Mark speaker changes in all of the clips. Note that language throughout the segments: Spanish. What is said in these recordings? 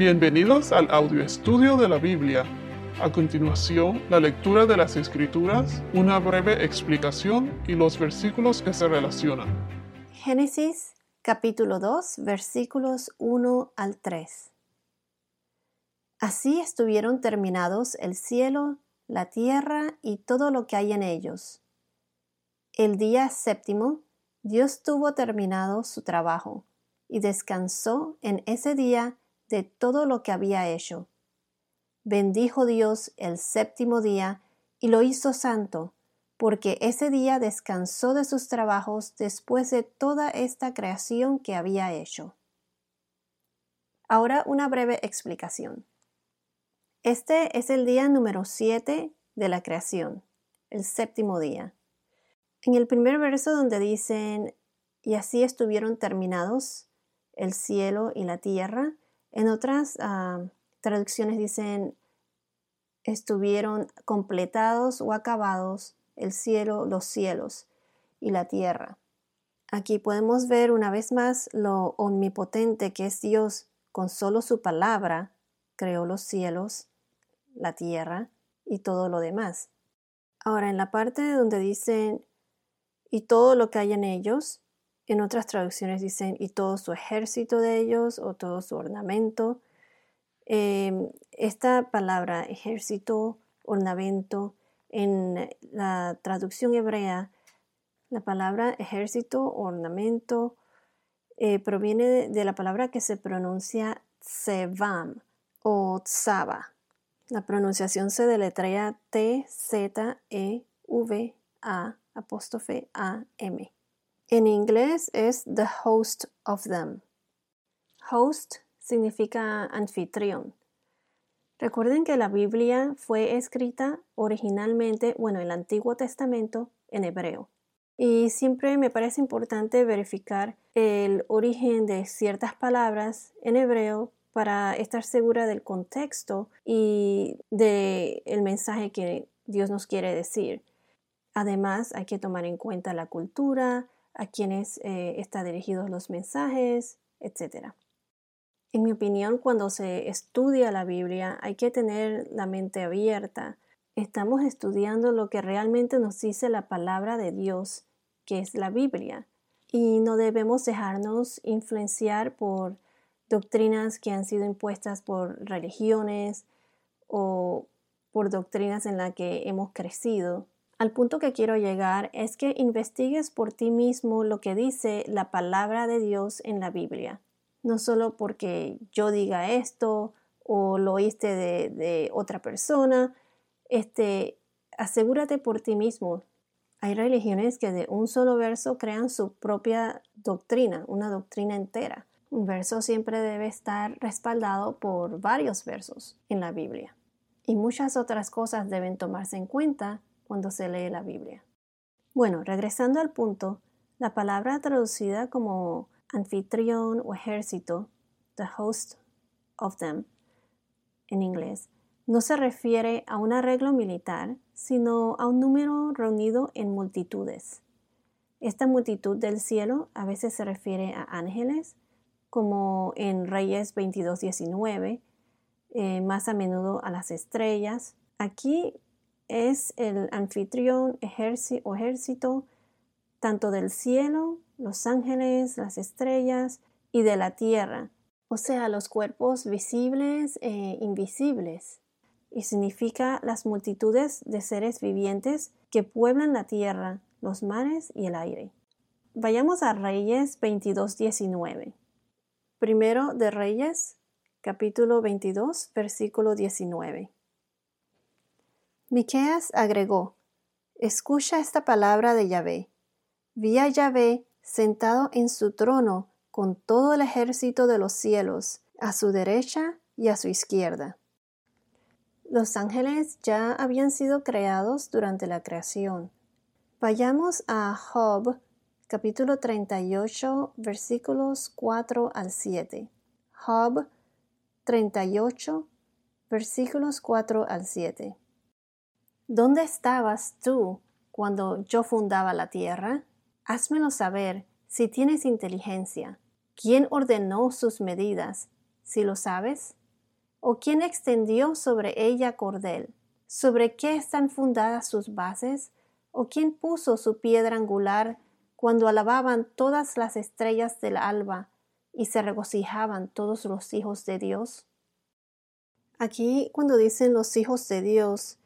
Speaker 1: Bienvenidos al audio estudio de la Biblia. A continuación, la lectura de las Escrituras, una breve explicación y los versículos que se relacionan.
Speaker 2: Génesis capítulo 2 versículos 1 al 3. Así estuvieron terminados el cielo, la tierra y todo lo que hay en ellos. El día séptimo, Dios tuvo terminado su trabajo y descansó en ese día de todo lo que había hecho. Bendijo Dios el séptimo día y lo hizo santo, porque ese día descansó de sus trabajos después de toda esta creación que había hecho. Ahora una breve explicación. Este es el día número 7 de la creación, el séptimo día. En el primer verso donde dicen, y así estuvieron terminados el cielo y la tierra, en otras ah, traducciones dicen, estuvieron completados o acabados el cielo, los cielos y la tierra. Aquí podemos ver una vez más lo omnipotente que es Dios. Con solo su palabra creó los cielos, la tierra y todo lo demás. Ahora, en la parte donde dicen y todo lo que hay en ellos, en otras traducciones dicen y todo su ejército de ellos o todo su ornamento. Em, esta palabra ejército, ornamento, en la traducción hebrea, la palabra ejército, ornamento, eh, proviene de, la palabra que se pronuncia tsevam o tsaba. La pronunciación se deletrea T-Z-E-V-A apóstrofe A-M. En inglés es the host of them. Host significa anfitrión. Recuerden que la Biblia fue escrita originalmente, bueno, el Antiguo Testamento en hebreo. Y siempre me parece importante verificar el origen de ciertas palabras en hebreo para estar segura del contexto y del el mensaje que Dios nos quiere decir. Además, hay que tomar en cuenta la cultura, a quienes eh, están dirigidos los mensajes, etc. En mi opinión, cuando se estudia la Biblia hay que tener la mente abierta. Estamos estudiando lo que realmente nos dice la palabra de Dios, que es la Biblia, y no debemos dejarnos influenciar por doctrinas que han sido impuestas por religiones o por doctrinas en las que hemos crecido. Al punto que quiero llegar es que investigues por ti mismo lo que dice la palabra de Dios en la Biblia. No solo porque yo diga esto o lo oíste de, otra persona, este, asegúrate por ti mismo. Hay religiones que de un solo verso crean su propia doctrina, una doctrina entera. Un verso siempre debe estar respaldado por varios versos en la Biblia. Y muchas otras cosas deben tomarse en cuenta cuando se lee la Biblia. Bueno, regresando al punto, la palabra traducida como anfitrión o ejército, the host of them, en inglés, no se refiere a un arreglo militar, sino a un número reunido en multitudes. Esta multitud del cielo a veces se refiere a ángeles, como en Reyes 22.19, eh, más a menudo a las estrellas. Aquí es el anfitrión o ejército tanto del cielo, los ángeles, las estrellas y de la tierra, o sea, los cuerpos visibles e invisibles. Y significa las multitudes de seres vivientes que pueblan la tierra, los mares y el aire. Vayamos a Reyes 22.19. Primero de Reyes, capítulo 22, versículo 19. Miqueas agregó: Escucha esta palabra de Yahvé. Vi a Yahvé sentado en su trono con todo el ejército de los cielos, a su derecha y a su izquierda. Los ángeles ya habían sido creados durante la creación. Vayamos a Job, capítulo 38, versículos 4 al 7. Job 38, versículos 4 al 7. ¿Dónde estabas tú cuando yo fundaba la tierra? Házmelo saber si tienes inteligencia. ¿Quién ordenó sus medidas? Si lo sabes, ¿O quién extendió sobre ella cordel? ¿Sobre qué están fundadas sus bases? ¿O quién puso su piedra angular cuando alababan todas las estrellas del alba y se regocijaban todos los hijos de Dios? Aquí cuando dicen los hijos de Dios,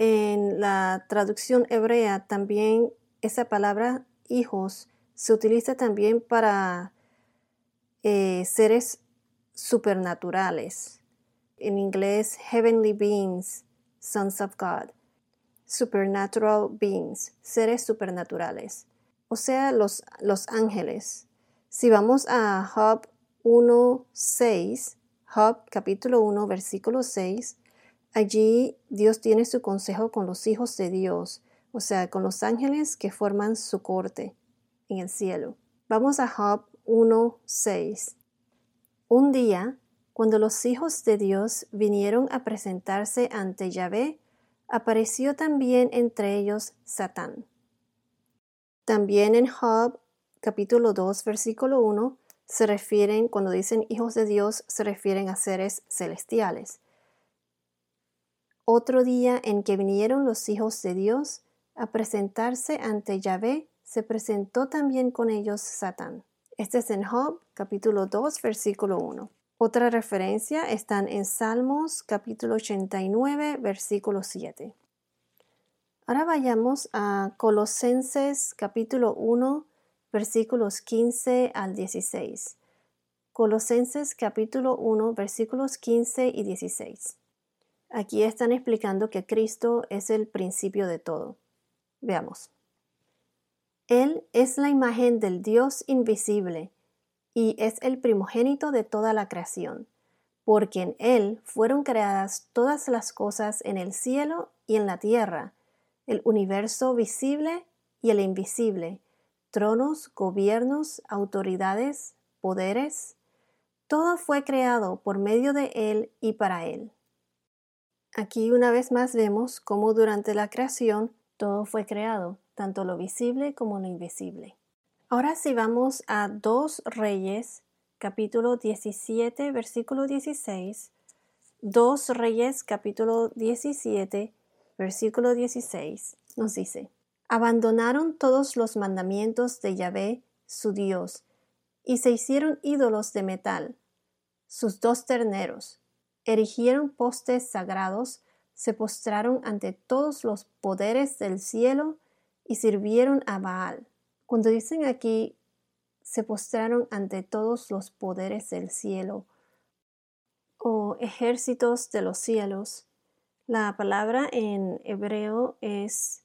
Speaker 2: en la traducción hebrea también esa palabra hijos se utiliza también para eh, seres supernaturales. En inglés, heavenly beings, sons of God. Supernatural beings, seres supernaturales. O sea, los, los ángeles. Si vamos a Job 1.6, Job capítulo 1, versículo 6, allí Dios tiene su consejo con los hijos de Dios, o sea, con los ángeles que forman su corte en el cielo. Vamos a Job 1.6. Un día, cuando los hijos de Dios vinieron a presentarse ante Yahvé, apareció también entre ellos Satán. También en Job capítulo 2 versículo 1 se refieren, cuando dicen hijos de Dios, se refieren a seres celestiales. Otro día en que vinieron los hijos de Dios a presentarse ante Yahvé, se presentó también con ellos Satán. Este es en Job capítulo 2 versículo 1. Otra referencia están en Salmos capítulo 89 versículo 7. Ahora vayamos a Colosenses capítulo 1 versículos 15 al 16. Colosenses capítulo 1 versículos 15 y 16. Aquí están explicando que Cristo es el principio de todo. Veamos. Él es la imagen del Dios invisible y es el primogénito de toda la creación, porque en Él fueron creadas todas las cosas en el cielo y en la tierra, el universo visible y el invisible, tronos, gobiernos, autoridades, poderes. Todo fue creado por medio de Él y para Él. Aquí una vez más vemos cómo durante la creación todo fue creado tanto lo visible como lo invisible. Ahora si vamos a Dos Reyes, capítulo 17, versículo 16. Dos Reyes, capítulo 17, versículo 16, nos dice, abandonaron todos los mandamientos de Yahvé, su Dios, y se hicieron ídolos de metal, sus dos terneros, erigieron postes sagrados, se postraron ante todos los poderes del cielo y sirvieron a Baal. Cuando dicen aquí, se postraron ante todos los poderes del cielo o ejércitos de los cielos, la palabra en hebreo es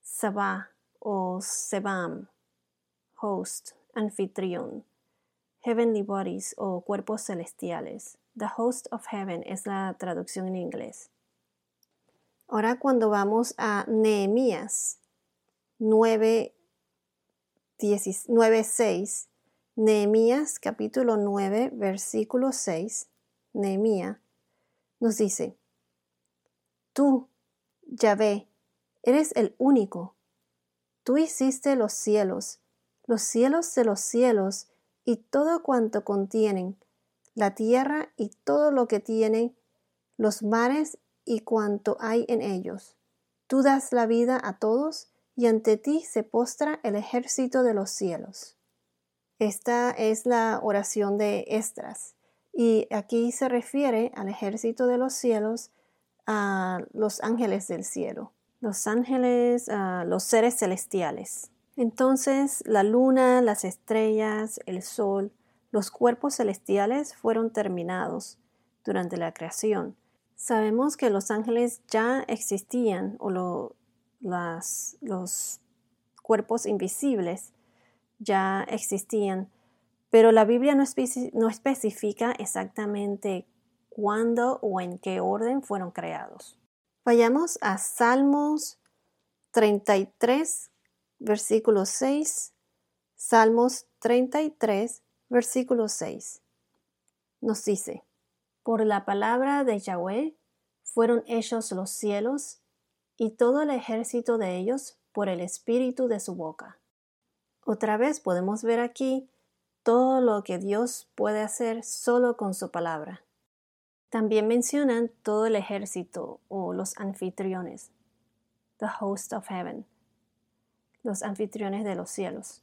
Speaker 2: Sabah o Sebam, host, anfitrión, heavenly bodies o cuerpos celestiales. The host of heaven es la traducción en inglés. Ahora cuando vamos a Nehemías, 9, 6, Nehemías capítulo 9, versículo 6, Nehemías nos dice, Tú, Yahvé, eres el único. Tú hiciste los cielos, los cielos de los cielos y todo cuanto contienen, la tierra y todo lo que tiene, los mares y cuanto hay en ellos. Tú das la vida a todos y ante ti se postra el ejército de los cielos. Esta es la oración de Estras y aquí se refiere al ejército de los cielos a los ángeles del cielo, los ángeles, a los seres celestiales. Entonces la luna, las estrellas, el sol, los cuerpos celestiales fueron terminados durante la creación. Sabemos que los ángeles ya existían o lo, los cuerpos invisibles ya existían, pero la Biblia no, no especifica exactamente cuándo o en qué orden fueron creados. Vayamos a Salmos 33, versículo 6. Salmos 33, versículo 6. Nos dice, por la palabra de Yahweh fueron hechos los cielos y todo el ejército de ellos por el espíritu de su boca. Otra vez podemos ver aquí todo lo que Dios puede hacer solo con su palabra. También mencionan todo el ejército o los anfitriones, the host of heaven, los anfitriones de los cielos.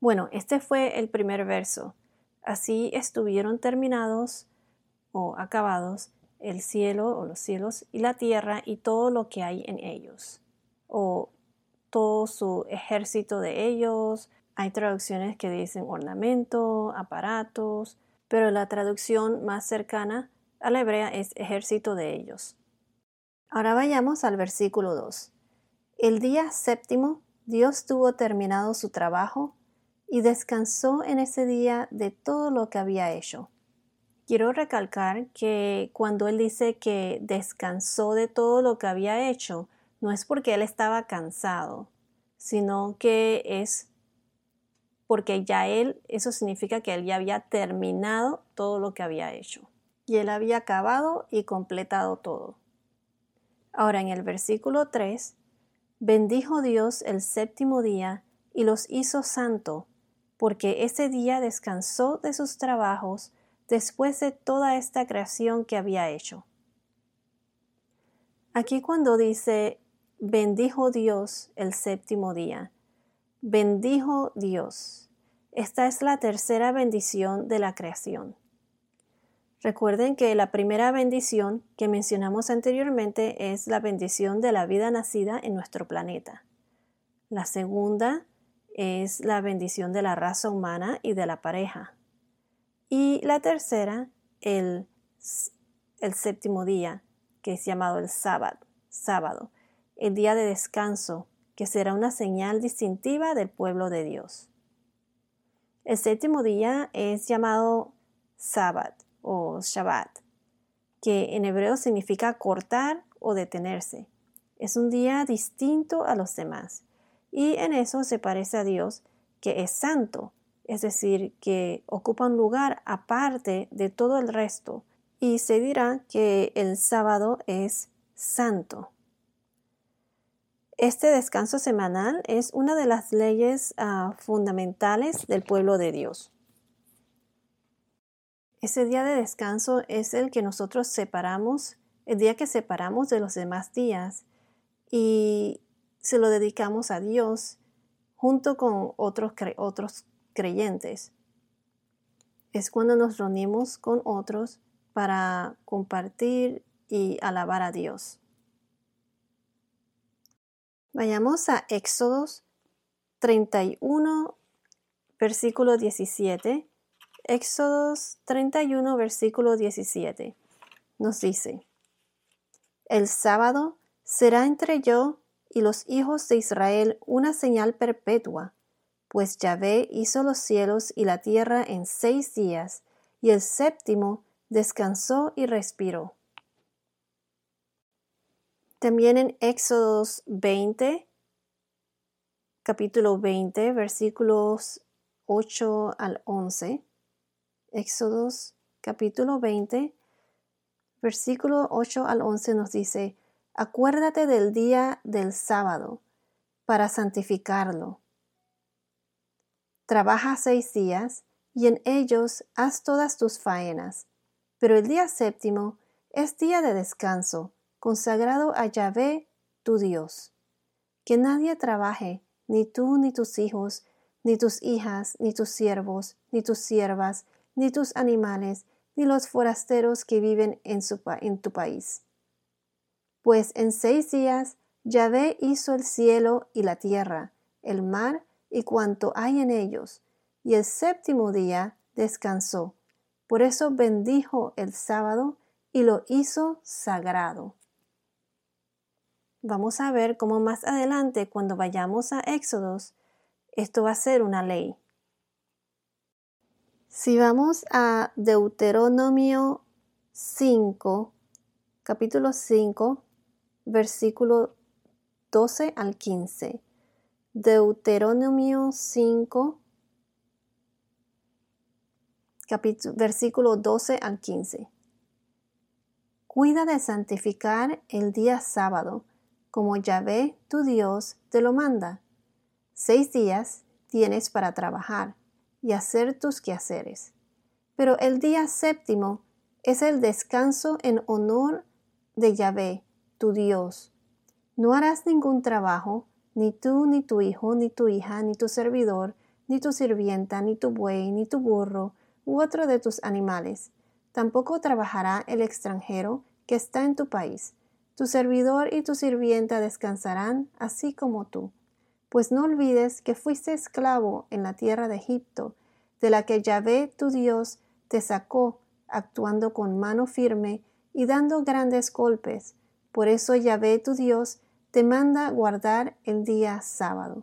Speaker 2: Bueno, este fue el primer verso. Así estuvieron terminados o acabados el cielo o los cielos y la tierra y todo lo que hay en ellos, o todo su ejército de ellos. Hay traducciones que dicen ornamento, aparatos, pero la traducción más cercana a la hebrea es ejército de ellos. Ahora vayamos al versículo 2. El día séptimo Dios tuvo terminado su trabajo y descansó en ese día de todo lo que había hecho. Quiero recalcar que cuando él dice que descansó de todo lo que había hecho, no es porque él estaba cansado, sino que es porque ya él, eso significa que él ya había terminado todo lo que había hecho. Y él había acabado y completado todo. Ahora en el versículo 3, bendijo Dios el séptimo día y los hizo santo, porque ese día descansó de sus trabajos después de toda esta creación que había hecho. Aquí cuando dice bendijo Dios el séptimo día, bendijo Dios. Esta es la tercera bendición de la creación. Recuerden que la primera bendición que mencionamos anteriormente es la bendición de la vida nacida en nuestro planeta. La segunda es la bendición de la raza humana y de la pareja. Y la tercera, el, el séptimo día, que es llamado el sábado, sábado, el día de descanso, que será una señal distintiva del pueblo de Dios. El séptimo día es llamado Sabbat o Shabbat, que en hebreo significa cortar o detenerse. Es un día distinto a los demás y en eso se parece a Dios, que es santo, es decir, que ocupa un lugar aparte de todo el resto y se dirá que el sábado es santo. Este descanso semanal es una de las leyes ah, fundamentales del pueblo de Dios. Ese día de descanso es el que nosotros separamos, el día que separamos de los demás días y se lo dedicamos a Dios junto con otros, otros creyentes. Es cuando nos reunimos con otros para compartir y alabar a Dios. Vayamos a Éxodos 31, versículo 17. Éxodos 31, versículo 17. Nos dice, El sábado será entre yo y los hijos de Israel una señal perpetua, pues Yahvé hizo los cielos y la tierra en seis días, y el séptimo descansó y respiró. También en Éxodos 20, capítulo 20, versículos 8 al 11. Éxodos capítulo 20, versículo 8 al 11 nos dice, Acuérdate del día del sábado para santificarlo. Trabaja seis días y en ellos haz todas tus faenas, pero el día séptimo es día de descanso consagrado a Yahvé, tu Dios. Que nadie trabaje, ni tú, ni tus hijos, ni tus hijas, ni tus siervos, ni tus siervas, ni tus animales, ni los forasteros que viven en, en tu país. Pues en seis días Yahvé hizo el cielo y la tierra, el mar y cuanto hay en ellos, y el séptimo día descansó. Por eso bendijo el sábado y lo hizo sagrado. Vamos a ver cómo más adelante, cuando vayamos a Éxodos, esto va a ser una ley. Si vamos a Deuteronomio 5, capítulo 5, versículo 12 al 15. Deuteronomio 5, versículo 12 al 15. Cuida de santificar el día sábado como Yahvé tu Dios te lo manda. Seis días tienes para trabajar y hacer tus quehaceres. Pero el día séptimo es el descanso en honor de Yahvé, tu Dios. No harás ningún trabajo, ni tú, ni tu hijo, ni tu hija, ni tu servidor, ni tu sirvienta, ni tu buey, ni tu burro, u otro de tus animales. Tampoco trabajará el extranjero que está en tu país. Tu servidor y tu sirvienta descansarán, así como tú. Pues no olvides que fuiste esclavo en la tierra de Egipto, de la que Yahvé tu Dios te sacó, actuando con mano firme y dando grandes golpes. Por eso Yahvé tu Dios te manda guardar el día sábado.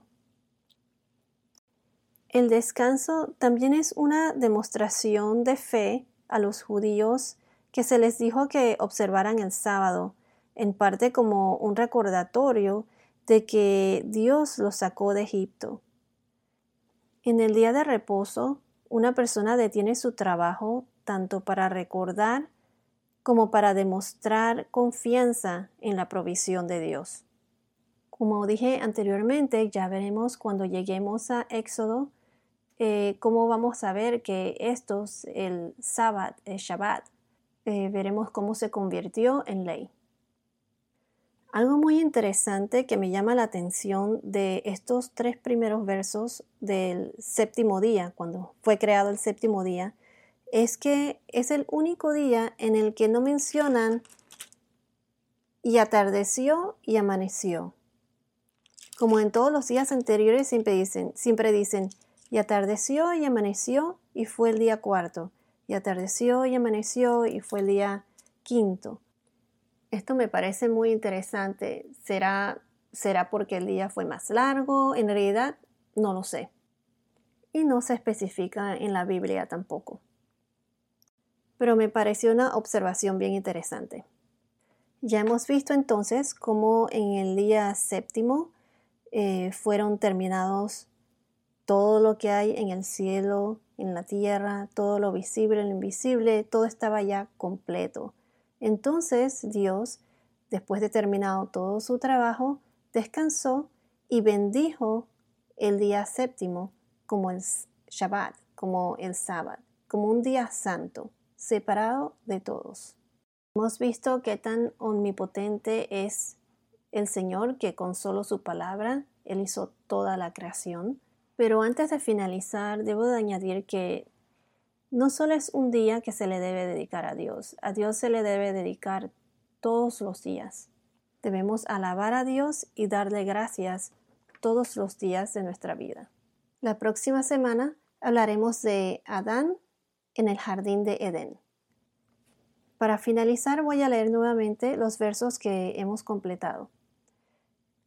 Speaker 2: El descanso también es una demostración de fe a los judíos que se les dijo que observaran el sábado, en parte como un recordatorio de que Dios los sacó de Egipto. En el día de reposo, una persona detiene su trabajo tanto para recordar como para demostrar confianza en la provisión de Dios. Como dije anteriormente, ya veremos cuando lleguemos a Éxodo eh, cómo vamos a ver que esto, el Sabbat, el Shabbat, eh, veremos cómo se convirtió en ley. Algo muy interesante que me llama la atención de estos tres primeros versos del séptimo día, cuando fue creado el séptimo día, es que es el único día en el que no mencionan y atardeció y amaneció. Como en todos los días anteriores siempre dicen, siempre dicen, y atardeció y amaneció y fue el día cuarto, y atardeció y amaneció y fue el día quinto. Esto me parece muy interesante. ¿Será, será porque el día fue más largo? En realidad, no lo sé. Y no se especifica en la Biblia tampoco. Pero me pareció una observación bien interesante. Ya hemos visto entonces cómo en el día séptimo eh, fueron terminados todo lo que hay en el cielo, en la tierra, todo lo visible, lo invisible, todo estaba ya completo. Entonces Dios, después de terminado todo su trabajo, descansó y bendijo el día séptimo como el Shabbat, como el sábado, como un día santo, separado de todos. Hemos visto qué tan omnipotente es el Señor que con solo su palabra Él hizo toda la creación. Pero antes de finalizar, debo de añadir que no solo es un día que se le debe dedicar a Dios, a Dios se le debe dedicar todos los días. Debemos alabar a Dios y darle gracias todos los días de nuestra vida. La próxima semana hablaremos de Adán en el jardín de Edén. Para finalizar voy a leer nuevamente los versos que hemos completado.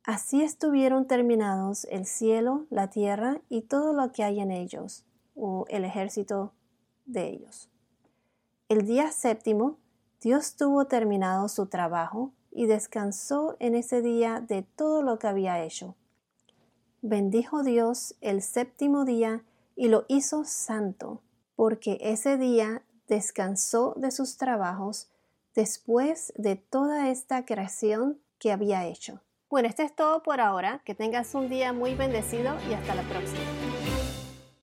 Speaker 2: Así estuvieron terminados el cielo, la tierra y todo lo que hay en ellos, o el ejército de ellos. El día séptimo, Dios tuvo terminado su trabajo y descansó en ese día de todo lo que había hecho. Bendijo Dios el séptimo día y lo hizo santo, porque ese día descansó de sus trabajos después de toda esta creación que había hecho. Bueno, esto es todo por ahora. Que tengas un día muy bendecido y hasta la próxima.